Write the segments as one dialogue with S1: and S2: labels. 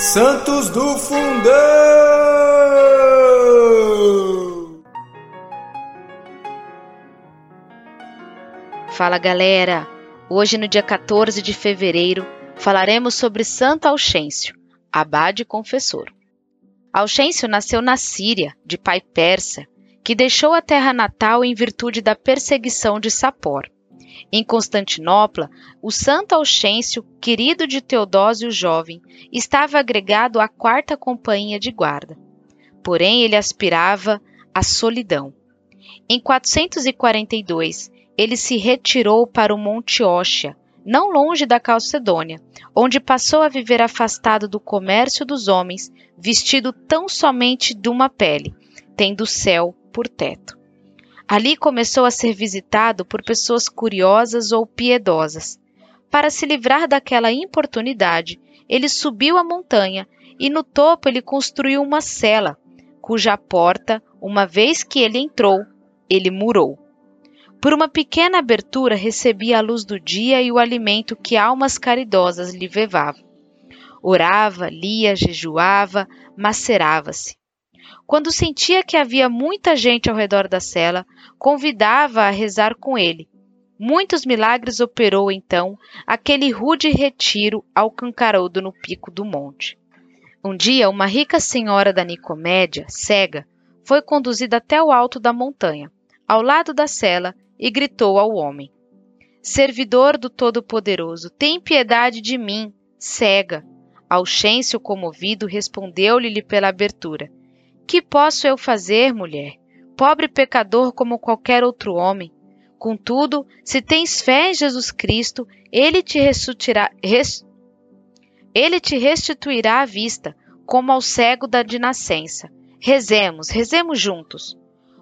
S1: Santos do Fundão!
S2: Fala galera! Hoje, no dia 14 de fevereiro, falaremos sobre Santo Auxêncio, abade confessor. Auxêncio nasceu na Síria, de pai persa, que deixou a terra natal em virtude da perseguição de Sapor. Em Constantinopla, o santo Auxêncio, querido de Teodósio Jovem, estava agregado à quarta companhia de guarda. Porém, ele aspirava à solidão. Em 442, ele se retirou para o Monte Óxia, não longe da Calcedônia, onde passou a viver afastado do comércio dos homens, vestido tão somente de uma pele, tendo o céu por teto. Ali começou a ser visitado por pessoas curiosas ou piedosas. Para se livrar daquela importunidade, ele subiu a montanha e no topo ele construiu uma cela, cuja porta, uma vez que ele entrou, ele murou. Por uma pequena abertura recebia a luz do dia e o alimento que almas caridosas lhe levavam. Orava, lia, jejuava, macerava-se. Quando sentia que havia muita gente ao redor da cela, convidava a rezar com ele. Muitos milagres operou então aquele rude retiro ao cancarudo no pico do monte. Um dia, uma rica senhora da Nicomédia, cega, foi conduzida até o alto da montanha, ao lado da cela, e gritou ao homem: Servidor do Todo-Poderoso, tem piedade de mim, cega. Auxêncio, comovido, respondeu-lhe pela abertura: que posso eu fazer, mulher? Pobre pecador como qualquer outro homem. Contudo, se tens fé em Jesus Cristo, ele te res... ele te restituirá a vista, como ao cego da de nascença. Rezemos, rezemos juntos.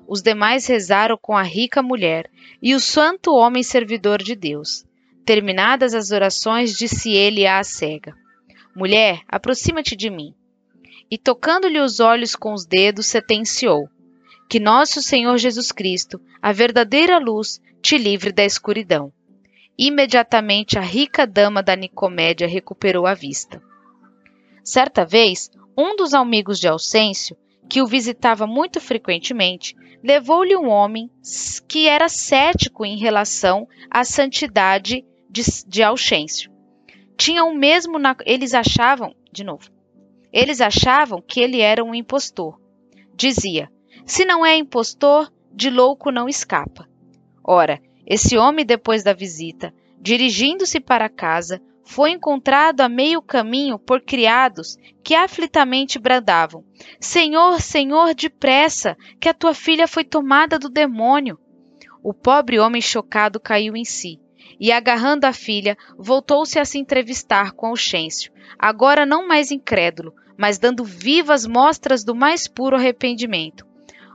S2: Os demais rezaram com a rica mulher e o santo homem servidor de Deus. Terminadas as orações, disse ele à cega: Mulher, aproxima-te de mim e tocando-lhe os olhos com os dedos, sentenciou: Que nosso Senhor Jesus Cristo, a verdadeira luz, te livre da escuridão. Imediatamente a rica dama da Nicomédia recuperou a vista. Certa vez, um dos amigos de Alcêncio, que o visitava muito frequentemente, levou-lhe um homem que era cético em relação à santidade de, de Alcêncio. Tinham mesmo, na, eles achavam, de novo, eles achavam que ele era um impostor. Dizia: Se não é impostor, de louco não escapa. Ora, esse homem, depois da visita, dirigindo-se para casa, foi encontrado a meio caminho por criados que aflitamente bradavam: Senhor, Senhor, depressa, que a tua filha foi tomada do demônio. O pobre homem chocado caiu em si e, agarrando a filha, voltou-se a se entrevistar com Auxêncio, agora não mais incrédulo, mas dando vivas mostras do mais puro arrependimento.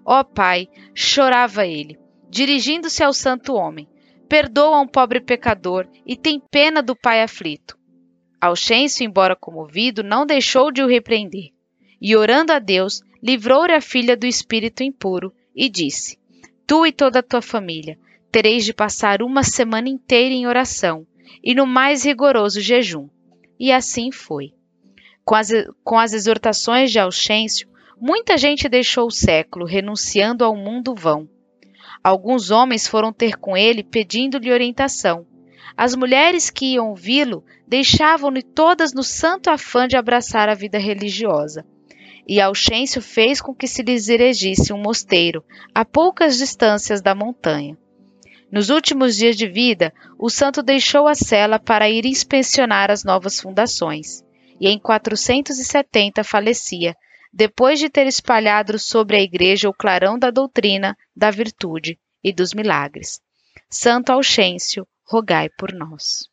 S2: Ó oh, Pai, chorava ele, dirigindo-se ao santo homem, perdoa um pobre pecador e tem pena do pai aflito. Auxêncio, embora comovido, não deixou de o repreender. E orando a Deus, livrou-lhe a filha do espírito impuro e disse: Tu e toda a tua família tereis de passar uma semana inteira em oração e no mais rigoroso jejum. E assim foi. Com as, com as exortações de Auxêncio, muita gente deixou o século, renunciando ao mundo vão. Alguns homens foram ter com ele pedindo-lhe orientação. As mulheres que iam vi-lo deixavam-no todas no santo afã de abraçar a vida religiosa. E Auxêncio fez com que se lhes erigisse um mosteiro, a poucas distâncias da montanha. Nos últimos dias de vida, o santo deixou a cela para ir inspecionar as novas fundações, e em 470 falecia, depois de ter espalhado sobre a igreja o clarão da doutrina, da virtude e dos milagres. Santo Auxêncio, rogai por nós.